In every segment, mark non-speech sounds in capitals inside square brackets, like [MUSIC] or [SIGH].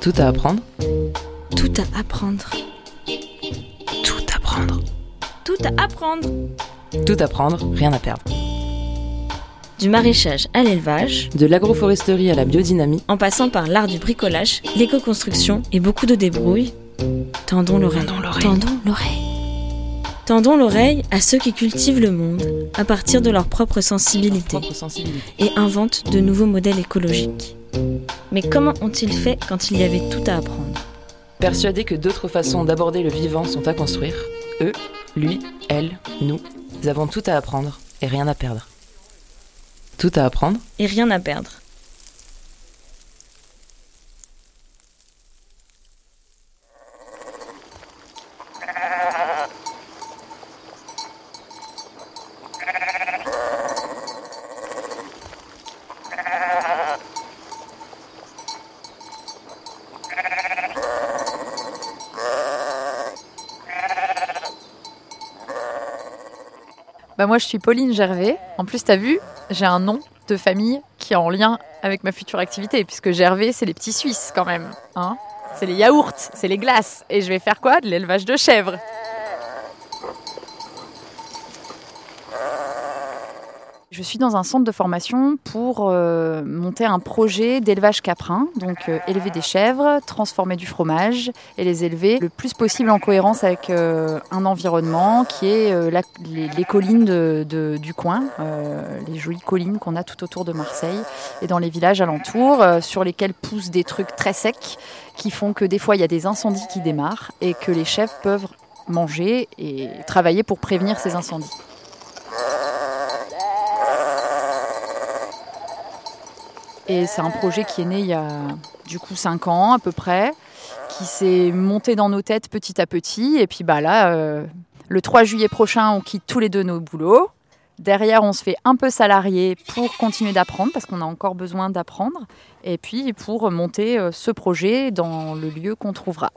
Tout à apprendre. Tout à apprendre. Tout apprendre. Tout à apprendre. Tout apprendre, rien à perdre. Du maraîchage à l'élevage, De l'agroforesterie à la biodynamie, en passant par l'art du bricolage, l'éco-construction et beaucoup de débrouille, tendons l'oreille. Tendons l'oreille. Tendons l'oreille. À ceux qui cultivent le monde à partir de leur propre sensibilité et inventent de nouveaux modèles écologiques. Mais comment ont-ils fait quand il y avait tout à apprendre? Persuadés que d'autres façons d'aborder le vivant sont à construire, eux, lui, elle, nous, avons tout à apprendre et rien à perdre. Tout à apprendre? Et rien à perdre. Bah moi je suis Pauline Gervais. En plus t'as vu, j'ai un nom de famille qui est en lien avec ma future activité puisque Gervais c'est les petits Suisses quand même, hein C'est les yaourts, c'est les glaces et je vais faire quoi? De l'élevage de chèvres. Je suis dans un centre de formation pour euh, monter un projet d'élevage caprin, donc euh, élever des chèvres, transformer du fromage et les élever le plus possible en cohérence avec euh, un environnement qui est les, collines du coin, les jolies collines qu'on a tout autour de Marseille et dans les villages alentours, sur lesquels poussent des trucs très secs qui font que des fois il y a des incendies qui démarrent et que les chèvres peuvent manger et travailler pour prévenir ces incendies. Et c'est un projet qui est né il y a du coup 5 ans à peu près, qui s'est monté dans nos têtes petit à petit. Et puis bah là, euh, le 3 juillet prochain, on quitte tous les deux nos boulots. Derrière, on se fait un peu salarié pour continuer d'apprendre, parce qu'on a encore besoin d'apprendre. Et puis pour monter euh, ce projet dans le lieu qu'on trouvera.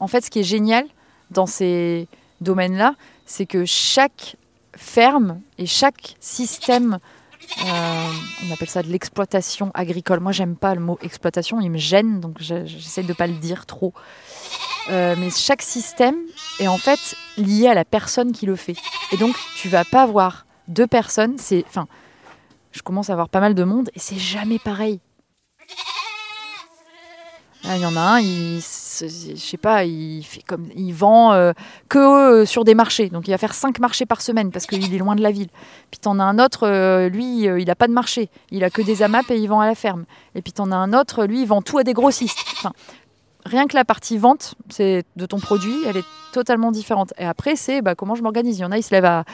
En fait, ce qui est génial dans ces domaines-là, c'est que chaque ferme et chaque système, euh, on appelle ça de l'exploitation agricole. Moi, j'aime pas le mot exploitation, il me gêne, donc je- j'essaie de pas le dire trop. Euh, mais chaque système est en fait lié à la personne qui le fait. Et donc, tu vas pas avoir deux personnes. C'est, enfin, je commence à avoir pas mal de monde et c'est jamais pareil. Là, Il y en a un, il, je sais pas, il fait comme, il vend euh, que euh, sur des marchés. Donc il va faire cinq marchés par semaine parce qu'il est loin de la ville. Puis t'en as un autre, euh, lui, il a pas de marché. Il a que des AMAP et il vend à la ferme. Et puis t'en as un autre, lui, il vend tout à des grossistes. Enfin, rien que la partie vente c'est de ton produit, elle est totalement différente. Et après, c'est bah, comment je m'organise. Il y en a, ils se lèvent à,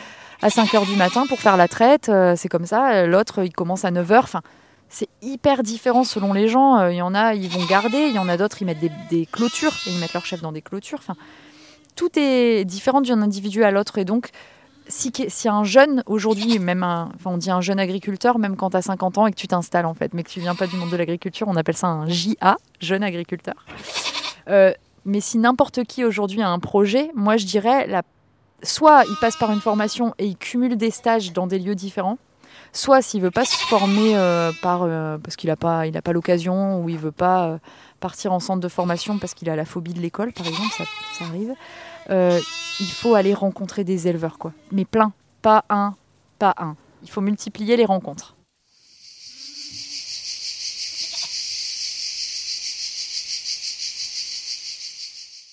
à 5 heures du matin pour faire la traite, c'est comme ça. L'autre, il commence à 9 heures. Enfin, c'est hyper différent selon les gens. Euh, Il y en a, ils vont garder. Il y en a d'autres, ils mettent des, clôtures et ils mettent leur chef dans des clôtures. Enfin, tout est différent d'un individu à l'autre. Et donc, si, un jeune aujourd'hui, même un, on dit un jeune agriculteur, même quand tu as 50 ans et que tu t'installes en fait, mais que tu viens pas du monde de l'agriculture, on appelle ça un JA, jeune agriculteur. Euh, mais si n'importe qui aujourd'hui a un projet, moi je dirais, la... soit il passe par une formation et il cumule des stages dans des lieux différents, soit s'il veut pas se former euh, euh, parce qu'il n'a pas, il a pas l'occasion ou il veut pas euh, partir en centre de formation parce qu'il a la phobie de l'école, par exemple, ça, ça arrive. il faut aller rencontrer des éleveurs, quoi. Mais plein, pas un, pas un. Il faut multiplier les rencontres.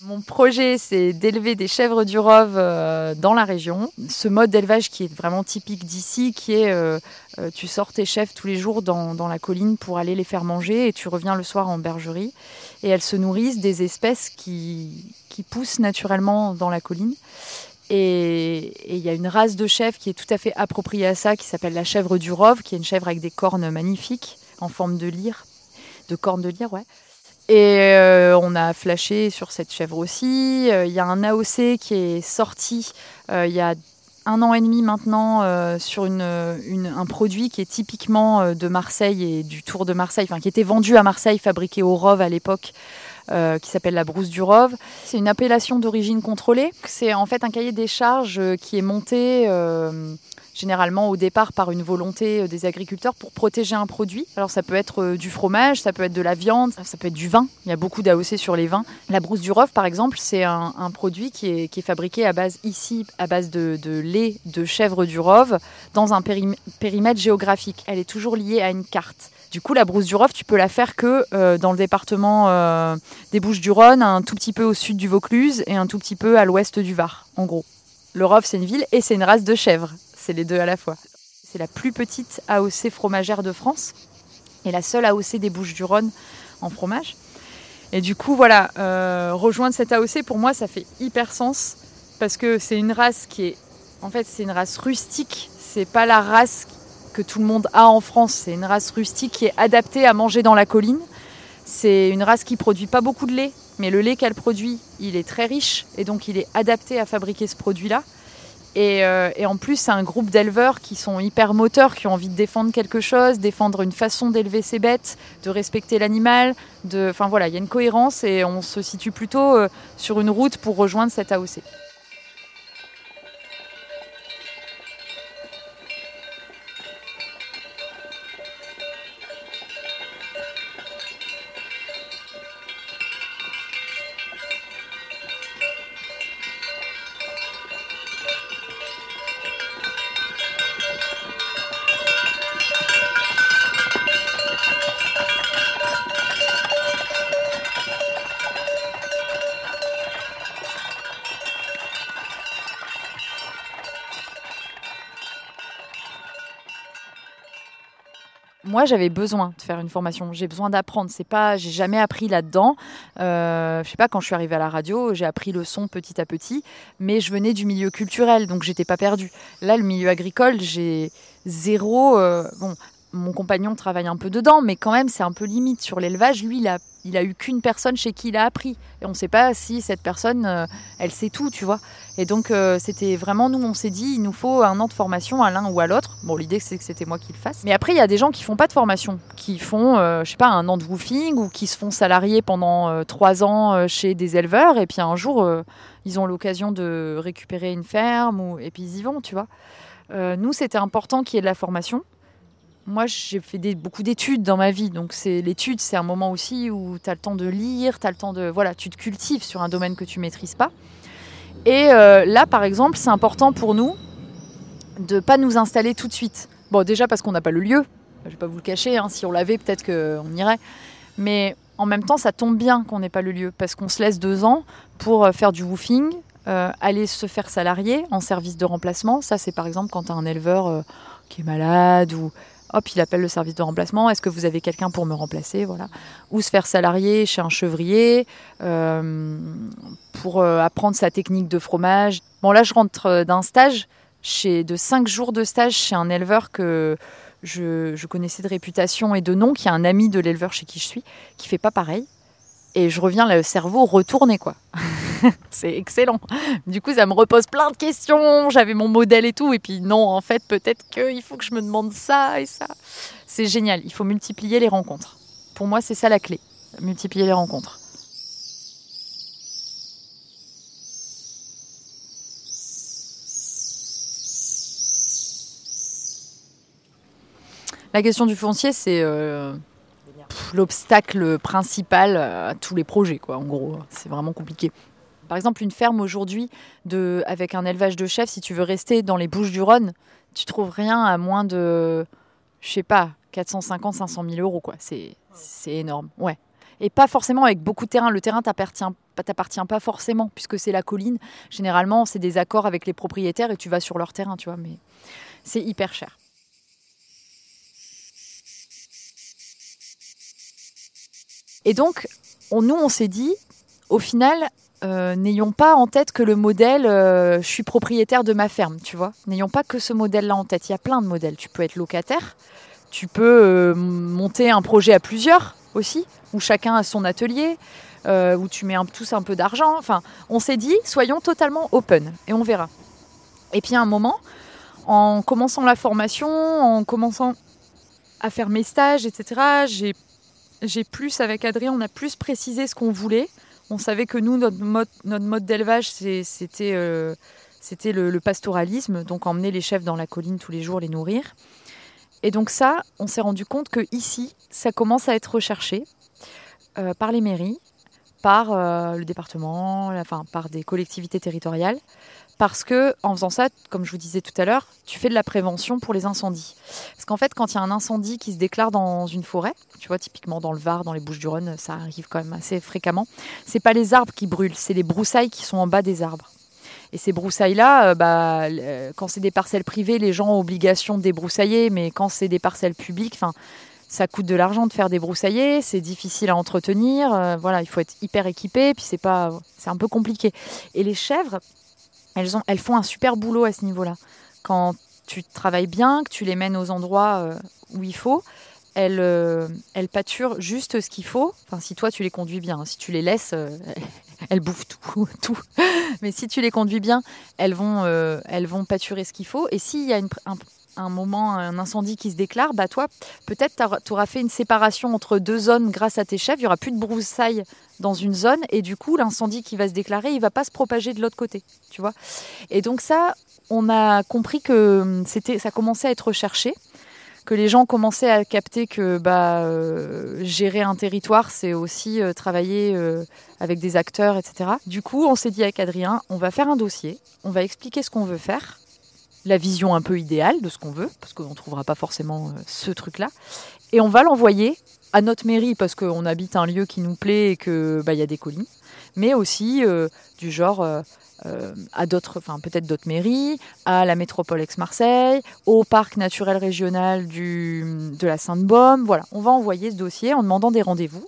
Mon projet, c'est d'élever des chèvres du Rove euh, dans la région. Ce mode d'élevage qui est vraiment typique d'ici, qui est euh, euh, tu sors tes chèvres tous les jours dans, la colline pour aller les faire manger et tu reviens le soir en bergerie. Et elles se nourrissent des espèces qui, poussent naturellement dans la colline. Et il y a une race de chèvre qui est tout à fait appropriée à ça, qui s'appelle la chèvre du Rove, qui est une chèvre avec des cornes magnifiques, en forme de lyre, de cornes de lyre, ouais. Et euh, on a flashé sur cette chèvre aussi. Euh, Il y a un AOC qui est sorti euh, il y a un an et demi maintenant sur un produit qui est typiquement de Marseille et du Tour de Marseille, enfin qui était vendu à Marseille, fabriqué au Rove à l'époque, qui s'appelle la brousse du Rove. C'est une appellation d'origine contrôlée. C'est en fait un cahier des charges qui est monté généralement au départ par une volonté des agriculteurs pour protéger un produit. Alors ça peut être du fromage, ça peut être de la viande, ça peut être du vin. Il y a beaucoup d'AOC sur les vins. La brousse du Rove, par exemple, c'est un, produit qui est, fabriqué à base ici, à base de, lait de chèvre du Rove, dans un périmètre géographique. Elle est toujours liée à une carte. Du coup, la brousse du Rove, tu peux la faire que euh, dans le département euh, des Bouches-du-Rhône, un tout petit peu au sud du Vaucluse et un tout petit peu à l'ouest du Var, en gros. Le Rove, c'est une ville et c'est une race de chèvres. C'est les deux à la fois. C'est la plus petite AOC fromagère de France et la seule AOC des Bouches-du-Rhône en fromage. Et du coup, voilà, euh, rejoindre cette AOC, pour moi, ça fait hyper sens parce que c'est une race qui est, en fait, c'est une race rustique. C'est pas la race que tout le monde a en France. C'est une race rustique qui est adaptée à manger dans la colline. C'est une race qui produit pas beaucoup de lait, mais le lait qu'elle produit, il est très riche et donc il est adapté à fabriquer ce produit-là. Et, euh, en plus, c'est un groupe d'éleveurs qui sont hyper moteurs, qui ont envie de défendre quelque chose, défendre une façon d'élever ses bêtes, de respecter l'animal. Enfin voilà, il y a une cohérence et on se situe plutôt euh, sur une route pour rejoindre cette AOC. Moi, j'avais besoin de faire une formation. J'ai besoin d'apprendre. C'est pas, j'ai jamais appris là-dedans. Euh, je sais pas, quand je suis arrivée à la radio, j'ai appris le son petit à petit, mais je venais du milieu culturel, donc j'étais pas perdue. Là, le milieu agricole, j'ai zéro. Euh, bon, mon compagnon travaille un peu dedans, mais quand même, c'est un peu limite. Sur l'élevage, lui, il a, il a eu qu'une personne chez qui il a appris. Et on ne sait pas si cette personne, euh, elle sait tout, tu vois. Et donc, euh, c'était vraiment, nous, on s'est dit, il nous faut un an de formation à l'un ou à l'autre. Bon, l'idée, c'est que c'était moi qui le fasse. Mais après, il y a des gens qui font pas de formation, qui font, euh, je sais pas, un an de woofing ou qui se font salariés pendant trois ans chez des éleveurs. Et puis un jour, ils ont l'occasion de récupérer une ferme ou... et puis ils y vont, tu vois. nous, c'était important qu'il y ait de la formation moi, j'ai fait beaucoup d'études dans ma vie. Donc, c'est l'étude, c'est un moment aussi où tu as le temps de lire, tu as le temps de. Voilà, tu te cultives sur un domaine que tu maîtrises pas. Et euh, là, par exemple, c'est important pour nous de pas nous installer tout de suite. Bon, déjà parce qu'on n'a pas le lieu. Je ne vais pas vous le cacher. Hein. si on l'avait, peut-être qu'on irait. Mais en même temps, ça tombe bien qu'on n'ait pas le lieu parce qu'on se laisse deux ans pour euh, faire du woofing, euh, aller se faire salarier en service de remplacement. Ça, c'est par exemple quand tu as un éleveur qui est malade ou hop, il appelle le service de remplacement. Est-ce que vous avez quelqu'un pour me remplacer? Voilà. Ou se faire salarier chez un chevrier euh, pour euh, apprendre sa technique de fromage. Bon, là, je rentre euh, d'un stage, chez, de cinq jours de stage chez un éleveur que je, connaissais de réputation et de nom, qui est un ami de l'éleveur chez qui je suis, qui fait pas pareil. Et je reviens le cerveau retourné, quoi. [LAUGHS] c'est excellent. Du coup, ça me repose plein de questions. J'avais mon modèle et tout. Et puis, non, en fait, peut-être qu'il faut que je me demande ça et ça. C'est génial. Il faut multiplier les rencontres. Pour moi, c'est ça la clé. Multiplier les rencontres. La question du foncier, c'est euh, l'obstacle principal à tous les projets, quoi. En gros, c'est vraiment compliqué. Par exemple, une ferme aujourd'hui, avec un élevage de chèvres, si tu veux rester dans les Bouches du Rhône, tu trouves rien à moins de, je sais pas, 450, 500 000 euros, quoi. C'est, énorme, ouais. Et pas forcément avec beaucoup de terrain. Le terrain t'appartient, t'appartient pas forcément, puisque c'est la colline. Généralement, c'est des accords avec les propriétaires et tu vas sur leur terrain, tu vois. Mais c'est hyper cher. Et donc, nous, on s'est dit, au final, euh, n'ayons pas en tête que le modèle euh, je suis propriétaire de ma ferme, tu vois. N'ayons pas que ce modèle-là en tête. Il y a plein de modèles. Tu peux être locataire, tu peux euh, monter un projet à plusieurs aussi, où chacun a son atelier, où tu mets tous un peu d'argent. Enfin, on s'est dit, soyons totalement open et on verra. Et puis à un moment, en commençant la formation, en commençant à faire mes stages, etc., j'ai j'ai plus, avec Adrien, on a plus précisé ce qu'on voulait. On savait que nous, notre mode, d'élevage, c'était euh, le, pastoralisme, donc emmener les chèvres dans la colline tous les jours, les nourrir. Et donc ça, on s'est rendu compte que ici, ça commence à être recherché euh, par les mairies, par euh, le département, enfin par des collectivités territoriales, parce que en faisant ça, comme je vous disais tout à l'heure, tu fais de la prévention pour les incendies. Parce qu'en fait, quand il y a un incendie qui se déclare dans une forêt, tu vois, typiquement dans le Var, dans les Bouches-du-Rhône, ça arrive quand même assez fréquemment. C'est pas les arbres qui brûlent, c'est les broussailles qui sont en bas des arbres. Et ces broussailles-là, euh, bah, quand c'est des parcelles privées, les gens ont obligation de débroussailler, mais quand c'est des parcelles publiques, enfin, ça coûte de l'argent de faire des broussaillers, c'est difficile à entretenir, euh, voilà, il faut être hyper équipé, puis c'est pas, c'est un peu compliqué. Et les chèvres, elles, ont, elles font un super boulot à ce niveau-là. Quand tu travailles bien, que tu les mènes aux endroits euh, où il faut, elles, euh, elles pâturent juste ce qu'il faut. Enfin, si toi tu les conduis bien, si tu les laisses, [LAUGHS] elles bouffent tout, [LAUGHS] tout. Mais si tu les conduis bien, elles vont, elles vont pâturer ce qu'il faut. Et s'il y a un, un, moment, un incendie qui se déclare, bah toi, peut-être tu auras fait une séparation entre deux zones grâce à tes chèvres. Il y aura plus de broussailles dans une zone et du coup l'incendie qui va se déclarer, il va pas se propager de l'autre côté, tu vois. Et donc ça, on a compris que hum, c'était, ça commençait à être recherché, que les gens commençaient à capter que bah, euh, gérer un territoire, c'est aussi euh, travailler euh, avec des acteurs, etc. Du coup, on s'est dit avec Adrien, on va faire un dossier, on va expliquer ce qu'on veut faire, la vision un peu idéale de ce qu'on veut, parce qu'on ne trouvera pas forcément euh, ce truc-là, et on va l'envoyer à notre mairie parce qu'on habite un lieu qui nous plaît et que bah, y a des collines, mais aussi euh, du genre euh, à d'autres, enfin peut-être d'autres mairies, à la métropole Aix-Marseille, au parc naturel régional du, de la Sainte-Baume. Voilà, on va envoyer ce dossier en demandant des rendez-vous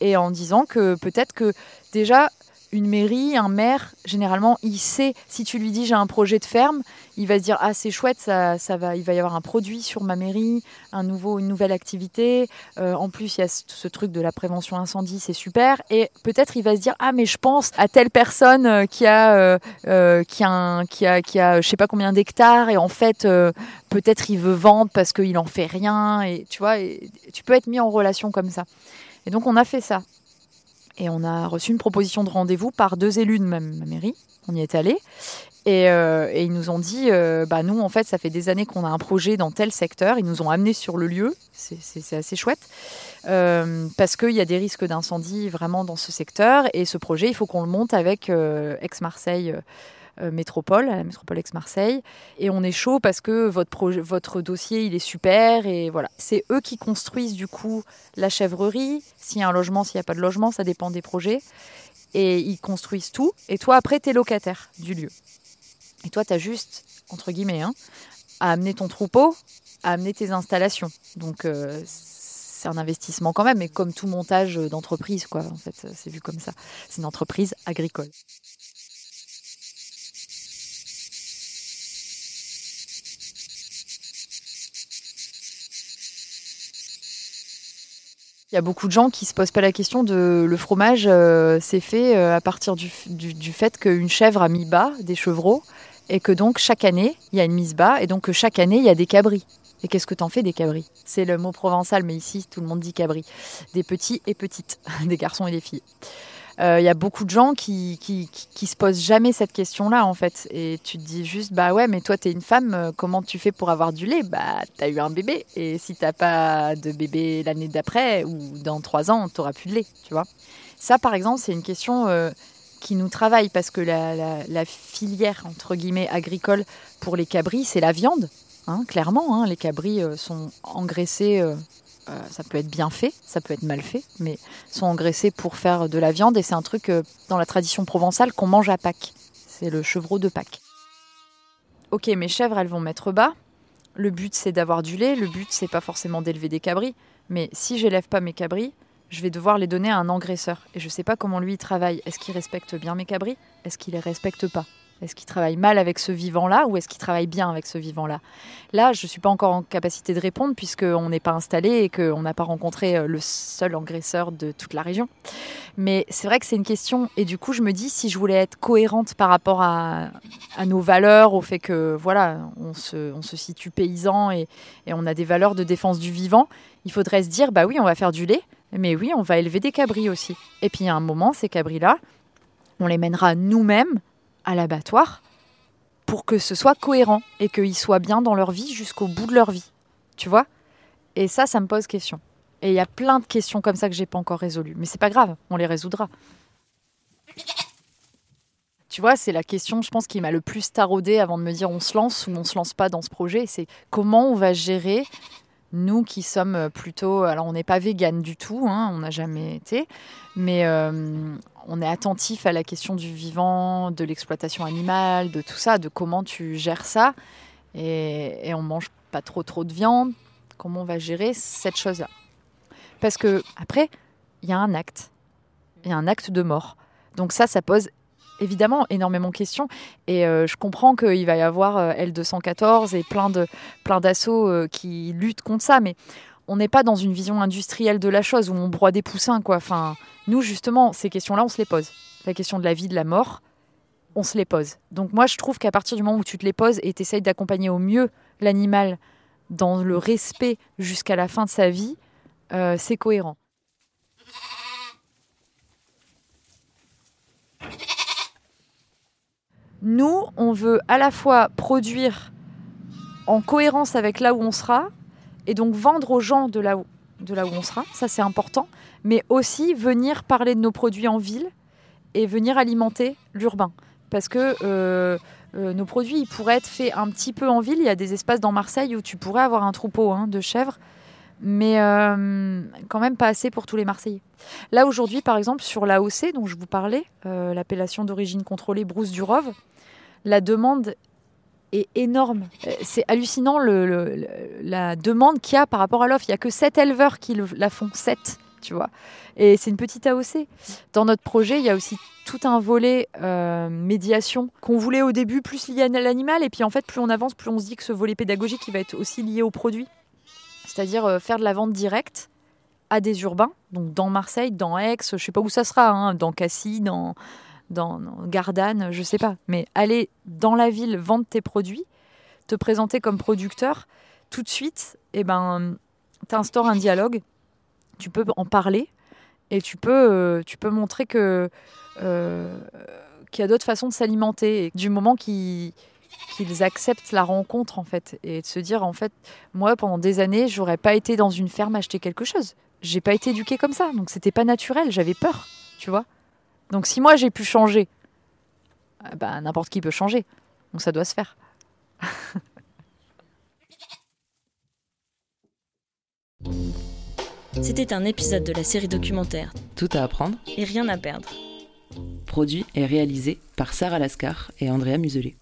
et en disant que peut-être que déjà une mairie, un maire, généralement, il sait, si tu lui dis j'ai un projet de ferme, il va se dire ah c'est chouette, ça, va, il va y avoir un produit sur ma mairie, un nouveau, une nouvelle activité. Euh, en plus, il y a ce, truc de la prévention incendie, c'est super. Et peut-être il va se dire ah mais je pense à telle personne euh, qui a, euh, euh, qui a, qui a, je sais pas combien d'hectares et en fait peut-être il veut vendre parce qu'il en fait rien et tu vois, et, tu peux être mis en relation comme ça. Et donc on a fait ça. Et on a reçu une proposition de rendez-vous par deux élus de ma, ma mairie. On y est allé. Et, euh, et, ils nous ont dit, euh, bah nous en fait, ça fait des années qu'on a un projet dans tel secteur. Ils nous ont amenés sur le lieu. C'est assez chouette euh, parce qu'il y a des risques d'incendie vraiment dans ce secteur. Et ce projet, il faut qu'on le monte avec Aix-Marseille. Euh, métropole, à la métropole Aix-Marseille. Et on est chaud parce que votre, projet, votre dossier, il est super. Et voilà. C'est eux qui construisent du coup la chèvrerie. S'il y a un logement, s'il n'y a pas de logement, ça dépend des projets. Et ils construisent tout. Et toi, après, tu es locataire du lieu. Et toi, tu as juste, entre guillemets, hein, à amener ton troupeau, à amener tes installations. Donc, euh, c'est un investissement quand même, mais comme tout montage d'entreprise, quoi. En fait, c'est vu comme ça. C'est une entreprise agricole. Il y a beaucoup de gens qui se posent pas la question de le fromage, euh, c'est fait euh, à partir du, du, du fait qu'une chèvre a mis bas des chevreaux et que donc chaque année il y a une mise bas et donc que chaque année il y a des cabris. Et qu'est-ce que t'en fais des cabris? C'est le mot provençal, mais ici tout le monde dit cabris. Des petits et petites, [LAUGHS] des garçons et des filles. Il euh, y a beaucoup de gens qui, qui, qui, se posent jamais cette question-là, en fait. Et tu te dis juste, bah ouais, mais toi, t'es une femme, euh, comment tu fais pour avoir du lait? Bah, t'as eu un bébé. Et si t'as pas de bébé l'année d'après ou dans trois ans, t'auras plus de lait, tu vois. Ça, par exemple, c'est une question euh, qui nous travaille parce que la, la, filière, entre guillemets, agricole pour les cabris, c'est la viande. Hein, clairement, hein, les cabris sont engraissés ça peut être bien fait, ça peut être mal fait, mais sont engraissés pour faire de la viande et c'est un truc euh, dans la tradition provençale qu'on mange à Pâques. C'est le chevreau de Pâques. Ok, mes chèvres, elles vont mettre bas. Le but, c'est d'avoir du lait. Le but, c'est pas forcément d'élever des cabris. Mais si j'élève pas mes cabris, je vais devoir les donner à un engraisseur. Et je sais pas comment lui il travaille. Est-ce qu'il respecte bien mes cabris? Est-ce qu'il les respecte pas? Est-ce qu'il travaille mal avec ce vivant-là ou est-ce qu'il travaille bien avec ce vivant-là? Là, je ne suis pas encore en capacité de répondre puisqu'on n'est pas installé et qu'on n'a pas rencontré euh, le seul engraisseur de toute la région. Mais c'est vrai que c'est une question et du coup, je me dis si je voulais être cohérente par rapport à, à nos valeurs, au fait que voilà, on se, situe paysan et, et on a des valeurs de défense du vivant, il faudrait se dire bah oui, on va faire du lait, Mais oui, on va élever des cabris aussi. Et puis, a un moment, ces cabris-là, on les mènera nous-mêmes à l'abattoir pour que ce soit cohérent et qu'ils soient bien dans leur vie jusqu'au bout de leur vie. Tu vois? Et ça, ça me pose question. Et il y a plein de questions comme ça que j'ai pas encore résolues. Mais c'est pas grave, on les résoudra. Tu vois, c'est la question, je pense, qui m'a le plus taraudé avant de me dire on se lance ou on se lance pas dans ce projet. C'est comment on va gérer, nous qui sommes plutôt. Alors, on n'est pas vegan du tout, hein, on n'a jamais été, mais euh, on est attentif à la question du vivant, de l'exploitation animale, de tout ça, de comment tu gères ça. Et, et on mange pas trop trop de viande. Comment on va gérer cette chose-là? Parce que, après, il y a un acte. Il y a un acte de mort. Donc, ça, ça pose évidemment énormément de questions. Et euh, je comprends qu'il va y avoir euh, L214 et plein de plein d'assauts euh, qui luttent contre ça, mais on n'est pas dans une vision industrielle de la chose où on broie des poussins, quoi. Enfin, nous, justement, ces questions-là, on se les pose. La question de la vie, de la mort, on se les pose. Donc moi, je trouve qu'à partir du moment où tu te les poses et tu essayes d'accompagner au mieux l'animal dans le respect jusqu'à la fin de sa vie, c'est cohérent. Nous, on veut à la fois produire en cohérence avec là où on sera et donc vendre aux gens de là où, on sera, ça c'est important, mais aussi venir parler de nos produits en ville et venir alimenter l'urbain. Parce que euh, euh, nos produits ils pourraient être faits un petit peu en ville. Il y a des espaces dans Marseille où tu pourrais avoir un troupeau hein, de chèvres, mais euh, quand même pas assez pour tous les Marseillais. Là aujourd'hui, par exemple, sur l'AOC dont je vous parlais, euh, l'appellation d'origine contrôlée Brousse du Rove, la demande est énorme. Euh, C'est hallucinant la demande qu'il y a par rapport à l'offre. Il n'y a que 7 éleveurs qui la font, 7, tu vois. Et c'est une petite AOC. Dans notre projet, il y a aussi tout un volet médiation qu'on voulait au début plus lié à l'animal. Et puis en fait, plus on avance, plus on se dit que ce volet pédagogique, il va être aussi lié au produit. C'est-à-dire euh, faire de la vente directe à des urbains, donc dans Marseille, dans Aix, je sais pas où ça sera, hein, dans Cassis, dans, dans, dans Gardanne, je sais pas. Mais aller dans la ville vendre tes produits, te présenter comme producteur, tout de suite, eh ben, tu instaures un dialogue, tu peux en parler et tu peux, euh, tu peux montrer que euh, qu'il y a d'autres façons de s'alimenter. Du moment qu'ils qu'ils acceptent la rencontre en fait et de se dire en fait moi pendant des années j'aurais pas été dans une ferme acheter quelque chose. J'ai pas été éduquée comme ça donc c'était pas naturel j'avais peur tu vois. Donc si moi j'ai pu changer euh, bah, n'importe qui peut changer. Donc ça doit se faire. [LAUGHS] C'était un épisode de la série documentaire Tout à apprendre, Et rien à perdre. produit et réalisé par Sarah Lascar et Andrea Muselet.